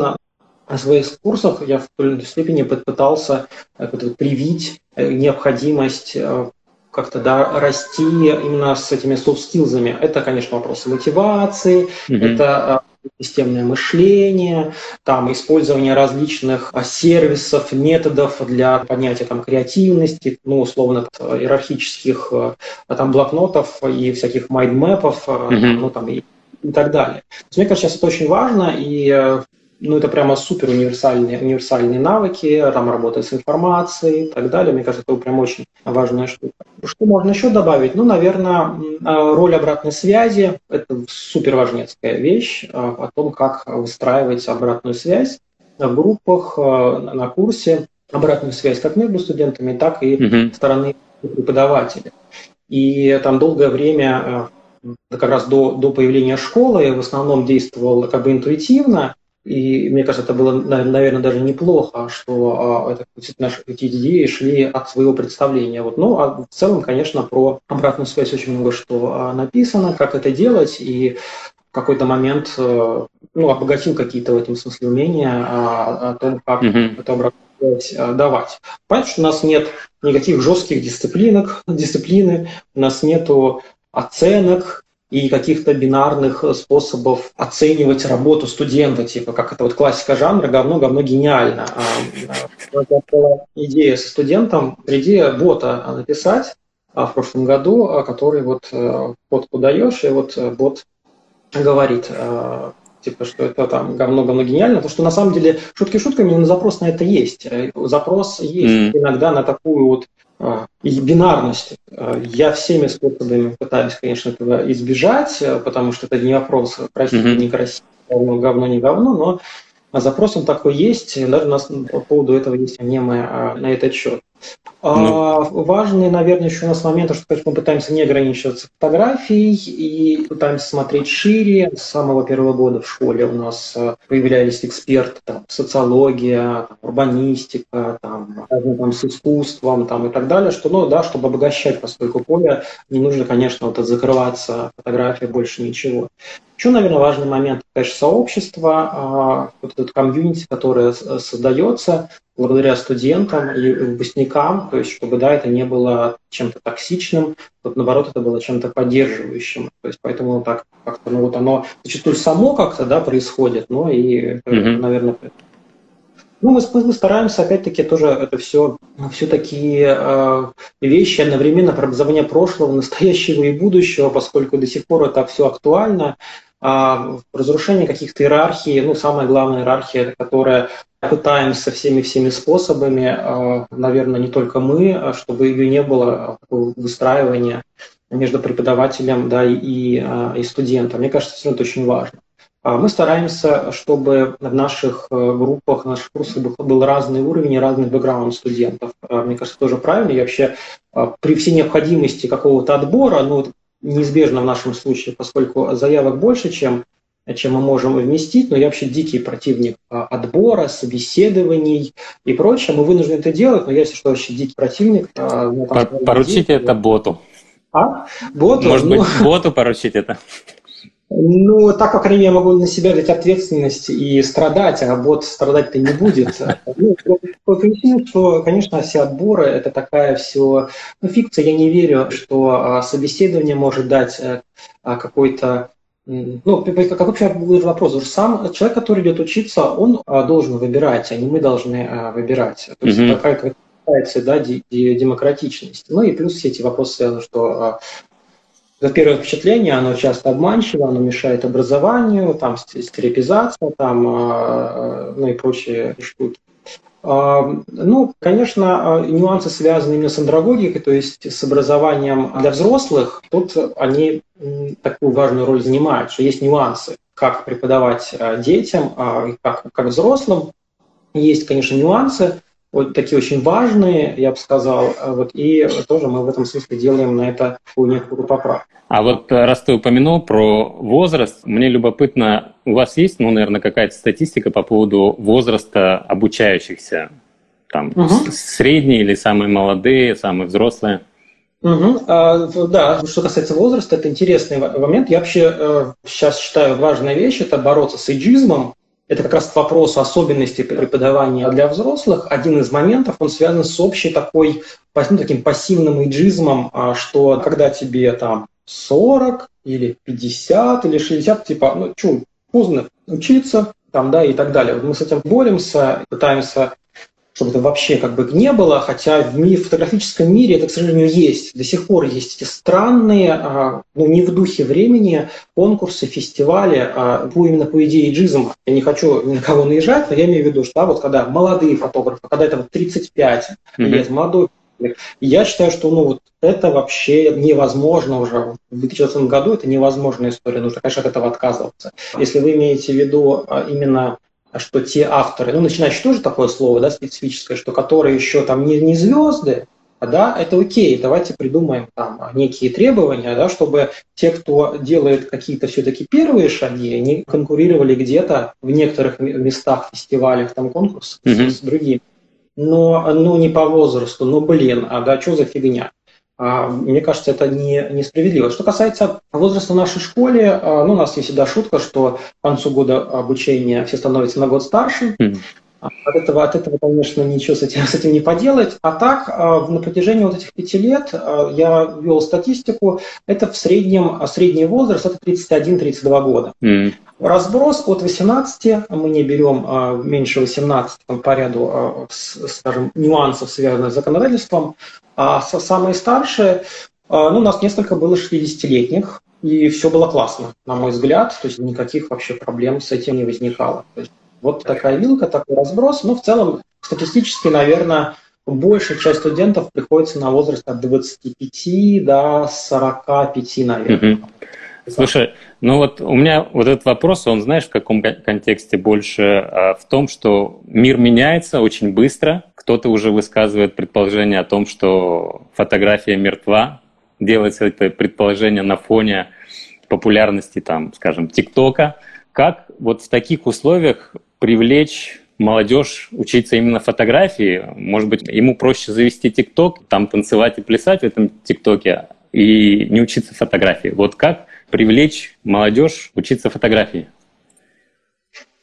на своих курсах я в той степени попытался э, привить э, необходимость э, как-то да, расти именно с этими софт-скиллзами. Это, конечно, вопросы мотивации, mm-hmm. это системное мышление, там использование различных сервисов, методов для поднятия там креативности, ну, условно, иерархических там блокнотов и всяких майндмэпов, mm-hmm. ну, там, и, и так далее. То есть, мне кажется, сейчас это очень важно, и ну, это прямо супер универсальные, универсальные навыки, там работа с информацией и так далее. Мне кажется, это прям очень важная штука. Что можно еще добавить? Ну, наверное, а, роль обратной связи – это супер важнецкая вещь а, о том, как выстраивать обратную связь в группах, а, на курсе, обратную связь как между студентами, так и mm-hmm. стороны преподавателя. И там долгое время, как раз до, до появления школы, в основном действовал как бы интуитивно, и мне кажется, это было, наверное, даже неплохо, что а, это, наши эти идеи шли от своего представления. Вот. Ну, а в целом, конечно, про обратную связь очень много что а, написано, как это делать, и в какой-то момент э, ну, обогатил какие-то в этом смысле умения о, о том, как mm-hmm. эту обратную э, давать. Понятно, что у нас нет никаких жестких дисциплинок, дисциплины, у нас нету оценок, и каких-то бинарных э, способов оценивать работу студента, типа как это вот классика жанра «говно, говно гениально». А, была идея со студентом, идея бота написать а, в прошлом году, а, который вот э, даешь, и вот э, бот говорит, типа, что это там говно-говно гениально, потому что на самом деле шутки шутками, но запрос на это есть. Запрос есть mm. иногда на такую вот а, и бинарность. А, я всеми способами пытаюсь, конечно, этого избежать, а, потому что это не вопрос красиво, mm-hmm. некрасиво, говно, говно, не говно, но запрос он такой есть, даже у нас по поводу этого есть мемы на этот счет. Ну. Важный, наверное, еще у нас момент, что мы пытаемся не ограничиваться фотографией и пытаемся смотреть шире. С самого первого года в школе у нас э, появлялись эксперты, там, социология, там, урбанистика, там, там, с искусством там, и так далее, что, ну, да, чтобы обогащать, поскольку поле не нужно, конечно, вот закрываться фотография, больше ничего. Еще, наверное, важный момент, конечно, сообщество, а, вот этот комьюнити, которое создается, благодаря студентам и выпускникам, то есть чтобы да, это не было чем-то токсичным, вот наоборот это было чем-то поддерживающим. То есть поэтому так как-то, ну вот оно зачастую само как-то да, происходит, но и, mm-hmm. наверное, ну, мы, мы стараемся, опять-таки, тоже это все, все такие э, вещи одновременно про образование прошлого, настоящего и будущего, поскольку до сих пор это все актуально. А разрушение каких-то иерархий, ну, самая главная иерархия, которая пытаемся всеми-всеми способами, а, наверное, не только мы, а чтобы ее не было выстраивания между преподавателем да, и, и студентом. Мне кажется, это очень важно. Мы стараемся, чтобы в наших группах, в наших курсах был разный уровень и разный бэкграунд студентов. Мне кажется, тоже правильно. И вообще при всей необходимости какого-то отбора, ну, неизбежно в нашем случае, поскольку заявок больше, чем чем мы можем вместить, но я вообще дикий противник а, отбора, собеседований и прочее. Мы вынуждены это делать, но я, если что, вообще дикий противник. А, поручите это боту. А? Боту? Может ну, быть, боту поручить это? Ну, так, по крайней мере, я могу на себя взять ответственность и страдать, а бот страдать-то не будет. Ну, по причине, что, конечно, все отборы – это такая все ну, фикция. Я не верю, что а, собеседование может дать э, а, какой-то ну, как вообще вопрос? Сам человек, который идет учиться, он а, должен выбирать, а не мы должны выбирать. То есть mm-hmm. такая да, демократичности. Ну и плюс все эти вопросы связаны, что за первое впечатление, оно часто обманчиво, оно мешает образованию, там стереопизация, там, ну и прочие штуки. Ну, конечно, нюансы связаны именно с андрогогикой, то есть с образованием для взрослых. Тут они такую важную роль занимают, что есть нюансы, как преподавать детям, как, как взрослым. Есть, конечно, нюансы, вот такие очень важные, я бы сказал, вот, и тоже мы в этом смысле делаем на это некую поправку. А вот э, раз ты упомянул про возраст, мне любопытно, у вас есть, ну, наверное, какая-то статистика по поводу возраста обучающихся? Там угу. средние или самые молодые, самые взрослые? Угу. А, да, что касается возраста, это интересный момент. Я вообще э, сейчас считаю важная вещь – это бороться с эйджизмом. Это как раз вопрос особенностей преподавания для взрослых. Один из моментов, он связан с общей такой, ну, таким пассивным эйджизмом, а, что когда тебе там 40 или 50 или 60, типа, ну, что, поздно учиться, там, да, и так далее. Вот мы с этим боремся, пытаемся чтобы это вообще как бы не было, хотя в, ми- в фотографическом мире это, к сожалению, есть. До сих пор есть эти странные, а, ну не в духе времени, конкурсы, фестивали а, по, именно по идее джизма. Я не хочу ни на кого наезжать, но я имею в виду, что да, вот когда молодые фотографы, когда это вот 35 mm-hmm. лет, молодой я считаю, что ну, вот это вообще невозможно уже. В 2020 году это невозможная история. Нужно, конечно, от этого отказываться. Если вы имеете в виду а, именно что те авторы, ну, начинающие тоже такое слово, да, специфическое, что которые еще там не, не звезды, да, это окей, давайте придумаем там некие требования, да, чтобы те, кто делает какие-то все-таки первые шаги, не конкурировали где-то в некоторых местах, фестивалях, там конкурсах mm-hmm. с другими но ну, не по возрасту, ну блин, а да что за фигня? А, мне кажется, это не, несправедливо. Что касается возраста в нашей школе, а, ну, у нас есть всегда шутка, что к концу года обучения все становятся на год старше. Mm. От этого, от этого, конечно, ничего с этим, с этим не поделать. А так, на протяжении вот этих пяти лет я вел статистику, это в среднем, средний возраст это 31-32 года. Mm. Разброс от 18, мы не берем а, меньше 18 там, по ряду, а, скажем, нюансов, связанных с законодательством, а самые старшие, а, ну, у нас несколько было 60-летних, и все было классно, на мой взгляд, то есть никаких вообще проблем с этим не возникало. То есть, вот такая вилка, такой разброс, но в целом статистически, наверное, большая часть студентов приходится на возраст от 25 до 45, наверное. Mm-hmm. Слушай, ну вот у меня вот этот вопрос, он знаешь в каком контексте больше? А, в том, что мир меняется очень быстро. Кто-то уже высказывает предположение о том, что фотография мертва. Делается это предположение на фоне популярности, там, скажем, ТикТока. Как вот в таких условиях привлечь молодежь учиться именно фотографии? Может быть, ему проще завести ТикТок, там танцевать и плясать в этом ТикТоке, и не учиться фотографии. Вот как привлечь молодежь учиться фотографии?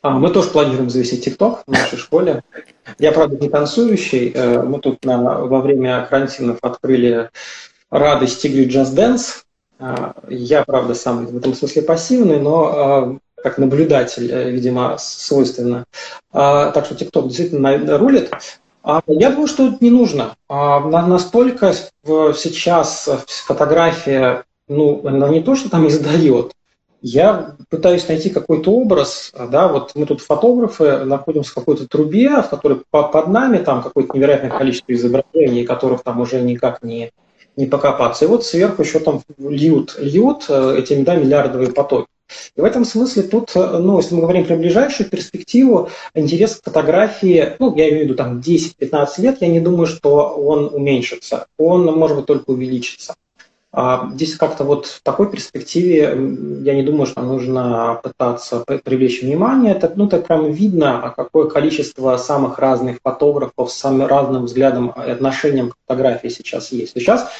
А, мы тоже планируем завести ТикТок в нашей школе. Я, правда, не танцующий. Э, мы тут на, во время карантинов открыли радость игры Just Dance. Э, я, правда, сам в этом смысле пассивный, но э, как наблюдатель, видимо, свойственно. Так что ТикТок действительно рулит. А я думаю, что не нужно. А, настолько сейчас фотография ну, она не то, что там издает, я пытаюсь найти какой-то образ, да, вот мы тут фотографы находимся в какой-то трубе, в которой под нами там какое-то невероятное количество изображений, которых там уже никак не, не покопаться. И вот сверху еще там льют, льют э, эти да, миллиардовые потоки. И в этом смысле тут, э, ну, если мы говорим про ближайшую перспективу, интерес к фотографии, ну, я имею в виду там 10-15 лет, я не думаю, что он уменьшится. Он, может быть, только увеличится. А здесь как-то вот в такой перспективе я не думаю, что нужно пытаться привлечь внимание. Это, ну, так прям видно, какое количество самых разных фотографов с самым разным взглядом и отношением к фотографии сейчас есть. Сейчас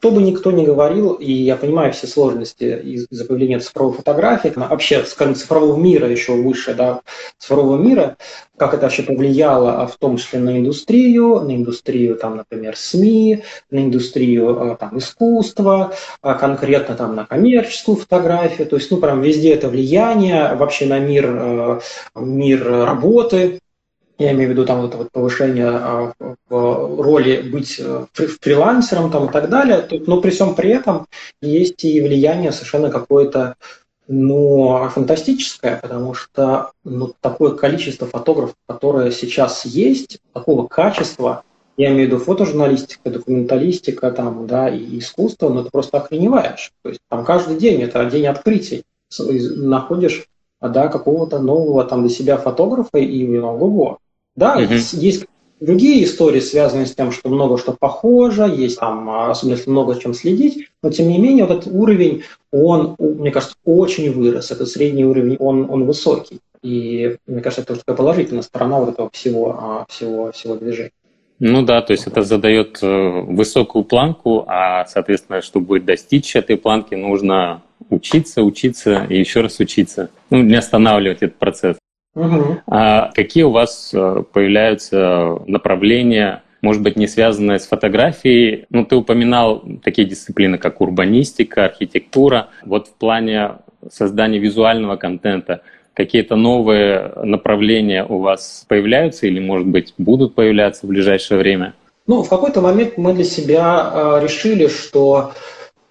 что бы никто ни говорил, и я понимаю все сложности из-за появления цифровой фотографии, вообще, скажем, цифрового мира еще выше, да, цифрового мира, как это вообще повлияло, а в том числе на индустрию, на индустрию, там, например, СМИ, на индустрию а, там, искусства, а конкретно там на коммерческую фотографию, то есть, ну, прям везде это влияние вообще на мир, мир работы, я имею в виду там вот это вот повышение а, в роли быть э, фрилансером там и так далее, но при всем при этом есть и влияние совершенно какое-то ну, фантастическое, потому что ну, такое количество фотографов, которое сейчас есть, такого качества, я имею в виду фотожурналистика, документалистика там, да, и искусство, ну, это просто охреневаешь. То есть там каждый день, это день открытий, находишь да, какого-то нового там для себя фотографа и ого, да, угу. есть, другие истории, связанные с тем, что много что похоже, есть там, особенно если много чем следить, но тем не менее вот этот уровень, он, мне кажется, очень вырос, этот средний уровень, он, он высокий. И мне кажется, это тоже такая положительная сторона вот этого всего, всего, всего движения. Ну да, то есть это задает э, высокую планку, а, соответственно, чтобы достичь этой планки, нужно учиться, учиться и еще раз учиться. Ну, не останавливать этот процесс. Угу. А какие у вас э, появляются направления, может быть, не связанные с фотографией? Ну, ты упоминал такие дисциплины, как урбанистика, архитектура. Вот в плане создания визуального контента – какие-то новые направления у вас появляются или, может быть, будут появляться в ближайшее время? Ну, в какой-то момент мы для себя э, решили, что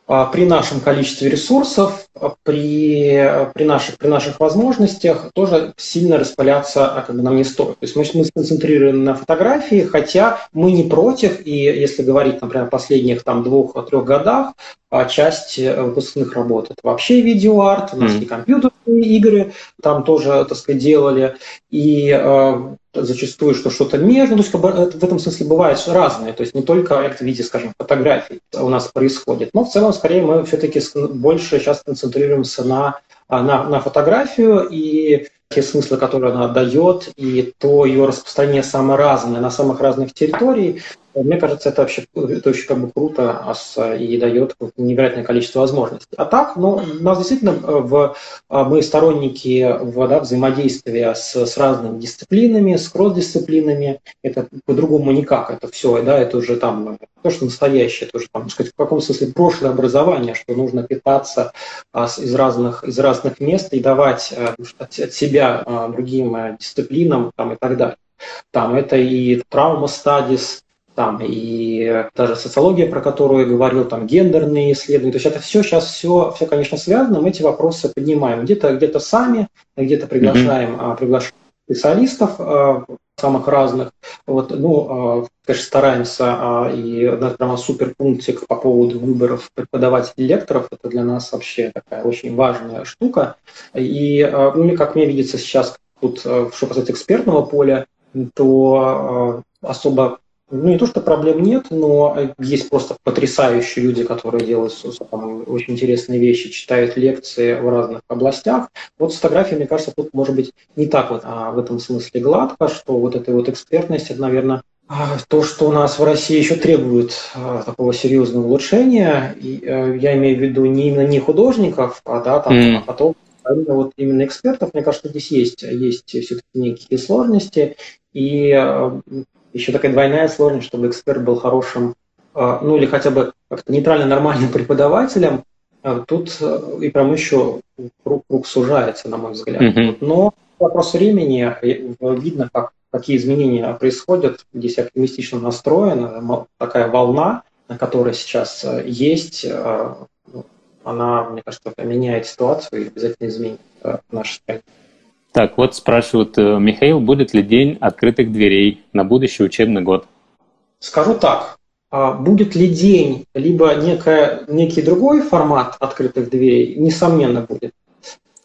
а, при нашем количестве ресурсов, при, при, наших, при наших возможностях тоже сильно распыляться а, как бы, нам не стоит. То есть мы, мы сконцентрированы на фотографии, хотя мы не против, и если говорить, например, о последних там, двух-трех годах, часть э, выпускных работ это вообще видеоарт, у нас mm. и компьютерные игры там тоже, так сказать, делали, и зачастую, что что-то между, то есть как бы, в этом смысле бывает разное, то есть не только это в виде, скажем, фотографий у нас происходит, но в целом скорее мы все-таки больше сейчас концентрируемся на, на, на фотографию и те смыслы, которые она дает, и то ее распространение самое разное на самых разных территориях, мне кажется, это вообще это очень как бы круто и дает невероятное количество возможностей. А так, ну, у нас действительно э, в, э, мы сторонники в, да, взаимодействия с, с разными дисциплинами, с кросс-дисциплинами. Это по-другому никак. Это все, да, это уже там то, что настоящее, это уже там, сказать, в каком смысле прошлое образование, что нужно питаться а, из, разных, из разных мест и давать а, от, от себя а, другим а, дисциплинам там, и так далее. Там это и травма стадис, там и даже социология, про которую я говорил, там гендерные исследования. То есть это все сейчас все, все, конечно, связано. Мы эти вопросы поднимаем где-то где сами, где-то приглашаем, mm-hmm. приглашаем специалистов а, самых разных. Вот, ну, а, конечно, стараемся, и прямо супер пунктик по поводу выборов преподавателей лекторов. Это для нас вообще такая очень важная штука. И, ну, как мне видится сейчас, тут, что касается экспертного поля, то особо ну, не то, что проблем нет, но есть просто потрясающие люди, которые делают там, очень интересные вещи, читают лекции в разных областях. Вот с фотографией, мне кажется, тут может быть не так вот а в этом смысле гладко, что вот эта вот экспертность, это, наверное, а, то, что у нас в России еще требует а, такого серьезного улучшения, и, а, я имею в виду не именно не художников, а, да, там, mm. а потом а именно вот именно экспертов, мне кажется, здесь есть, есть все-таки некие сложности, и еще такая двойная сложность, чтобы эксперт был хорошим, а, ну или хотя бы как-то нейтрально нормальным преподавателем, а, тут э, и прям еще круг, круг сужается, на мой взгляд. Mm-hmm. Но вопрос времени, видно, как, какие изменения происходят, здесь оптимистично настроена, такая волна, которая сейчас э, есть, э, она, мне кажется, меняет ситуацию и обязательно изменит нашу страну. Так, вот спрашивают, э, Михаил, будет ли день открытых дверей на будущий учебный год? Скажу так, а будет ли день, либо некая, некий другой формат открытых дверей, несомненно будет.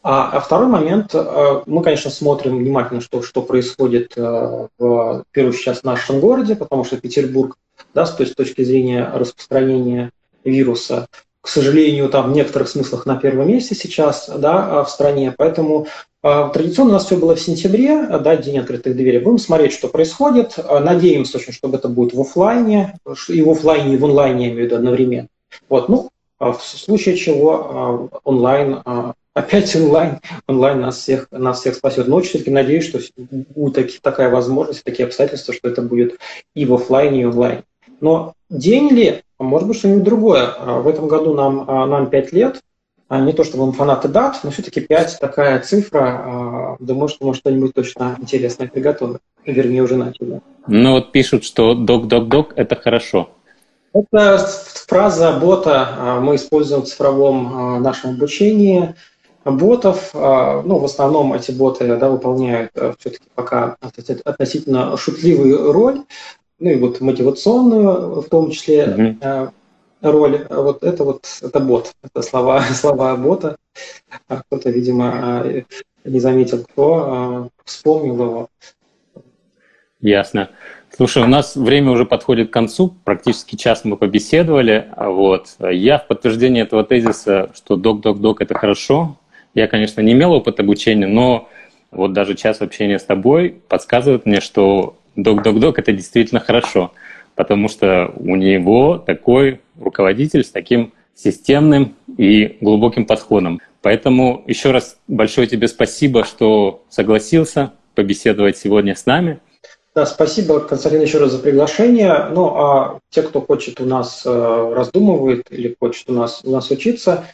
А, а второй момент, э, мы, конечно, смотрим внимательно, что, что происходит э, в, в первую сейчас в нашем городе, потому что Петербург, да, с, с точки зрения распространения вируса, к сожалению, там в некоторых смыслах на первом месте сейчас да, в стране. Поэтому а, традиционно у нас все было в сентябре, да, День открытых дверей. Будем смотреть, что происходит. А, надеемся очень, чтобы это будет в офлайне, и в офлайне, и в онлайне, я имею в виду одновременно. Вот, ну, а в случае чего онлайн, опять онлайн, онлайн нас всех, нас всех спасет. Но все-таки надеюсь, что будет такая возможность, такие обстоятельства, что это будет и в офлайне, и онлайн. Но день ли, может быть, что-нибудь другое. В этом году нам, нам 5 лет, а не то чтобы мы фанаты дат, но все-таки 5 такая цифра. А, думаю, что мы что-нибудь точно интересное приготовим. Вернее, уже начали. Ну вот пишут, что док-док-док – это хорошо. Это фраза бота а, мы используем в цифровом нашем обучении ботов. Ну, в основном эти боты да, выполняют все-таки пока относительно шутливую роль, ну и вот мотивационную в том числе. Mm-hmm роль. Вот это вот это бот, это слова, слова бота. А кто-то, видимо, а, не заметил, кто а, вспомнил его. Ясно. Слушай, у нас время уже подходит к концу, практически час мы побеседовали. Вот. Я в подтверждение этого тезиса, что док-док-док – это хорошо. Я, конечно, не имел опыта обучения, но вот даже час общения с тобой подсказывает мне, что док-док-док – это действительно хорошо, потому что у него такой руководитель с таким системным и глубоким подходом. Поэтому еще раз большое тебе спасибо, что согласился побеседовать сегодня с нами – да, спасибо, Константин, еще раз за приглашение. Ну, а те, кто хочет у нас э, раздумывает или хочет у нас, у нас учиться,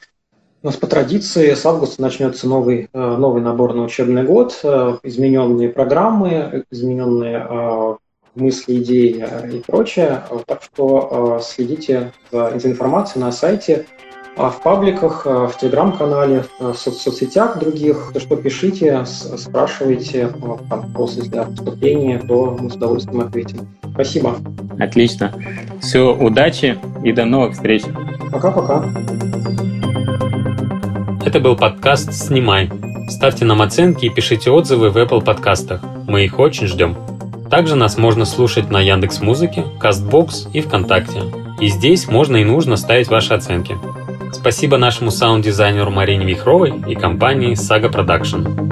у нас по традиции с августа начнется новый, э, новый набор на учебный год, э, измененные программы, измененные мысли, идеи и прочее. Так что следите за информацией на сайте а в пабликах, э, в телеграм-канале, э, в соцсетях других, то что пишите, спрашивайте, там, после вступления, то мы с удовольствием ответим. Спасибо. Отлично. Все, удачи и до новых встреч. Пока-пока. Это был подкаст «Снимай». Ставьте нам оценки и пишите отзывы в Apple подкастах. Мы их очень ждем. Также нас можно слушать на Яндекс Музыке, Castbox и ВКонтакте. И здесь можно и нужно ставить ваши оценки. Спасибо нашему саунд-дизайнеру Марине Вихровой и компании Saga Production.